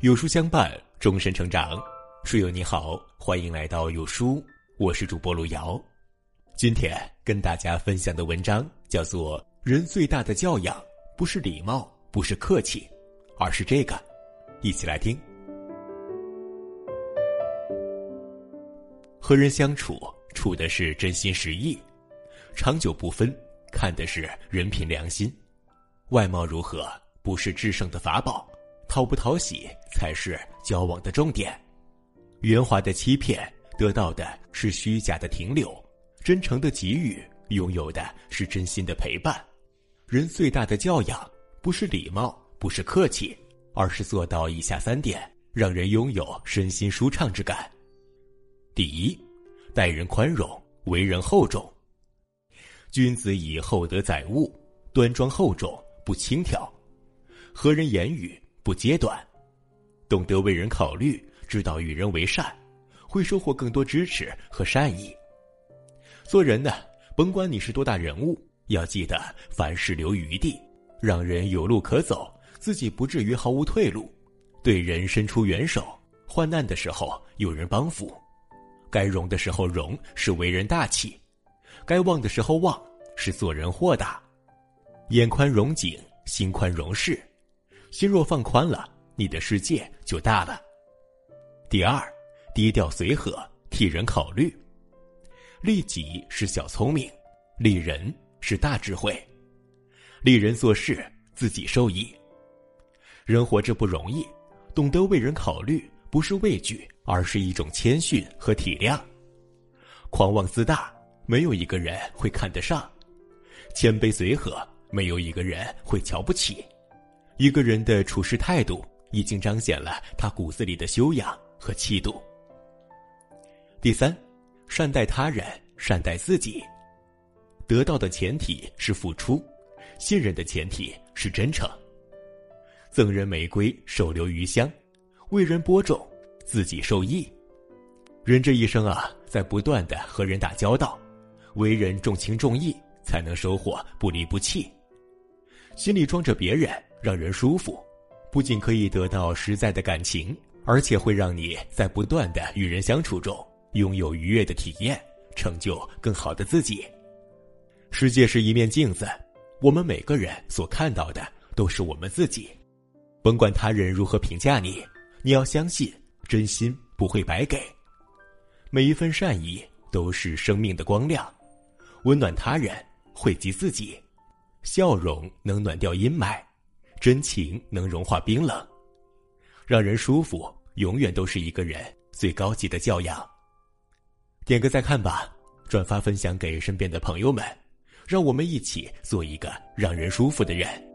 有书相伴，终身成长。书友你好，欢迎来到有书，我是主播路遥。今天跟大家分享的文章叫做《人最大的教养不是礼貌，不是客气，而是这个》，一起来听。和人相处，处的是真心实意，长久不分，看的是人品良心。外貌如何，不是制胜的法宝，讨不讨喜才是交往的重点。圆滑的欺骗，得到的是虚假的停留；真诚的给予，拥有的是真心的陪伴。人最大的教养，不是礼貌，不是客气，而是做到以下三点，让人拥有身心舒畅之感。第一，待人宽容，为人厚重。君子以厚德载物，端庄厚重。不轻佻，和人言语不揭短，懂得为人考虑，知道与人为善，会收获更多支持和善意。做人呢，甭管你是多大人物，要记得凡事留余地，让人有路可走，自己不至于毫无退路。对人伸出援手，患难的时候有人帮扶，该容的时候容是为人大气，该忘的时候忘是做人豁达。眼宽容景，心宽容事，心若放宽了，你的世界就大了。第二，低调随和，替人考虑。利己是小聪明，利人是大智慧。利人做事，自己受益。人活着不容易，懂得为人考虑，不是畏惧，而是一种谦逊和体谅。狂妄自大，没有一个人会看得上；谦卑随和。没有一个人会瞧不起，一个人的处事态度已经彰显了他骨子里的修养和气度。第三，善待他人，善待自己。得到的前提是付出，信任的前提是真诚。赠人玫瑰，手留余香，为人播种，自己受益。人这一生啊，在不断的和人打交道，为人重情重义，才能收获不离不弃。心里装着别人，让人舒服，不仅可以得到实在的感情，而且会让你在不断的与人相处中拥有愉悦的体验，成就更好的自己。世界是一面镜子，我们每个人所看到的都是我们自己。甭管他人如何评价你，你要相信真心不会白给。每一份善意都是生命的光亮，温暖他人，惠及自己。笑容能暖掉阴霾，真情能融化冰冷，让人舒服，永远都是一个人最高级的教养。点个再看吧，转发分享给身边的朋友们，让我们一起做一个让人舒服的人。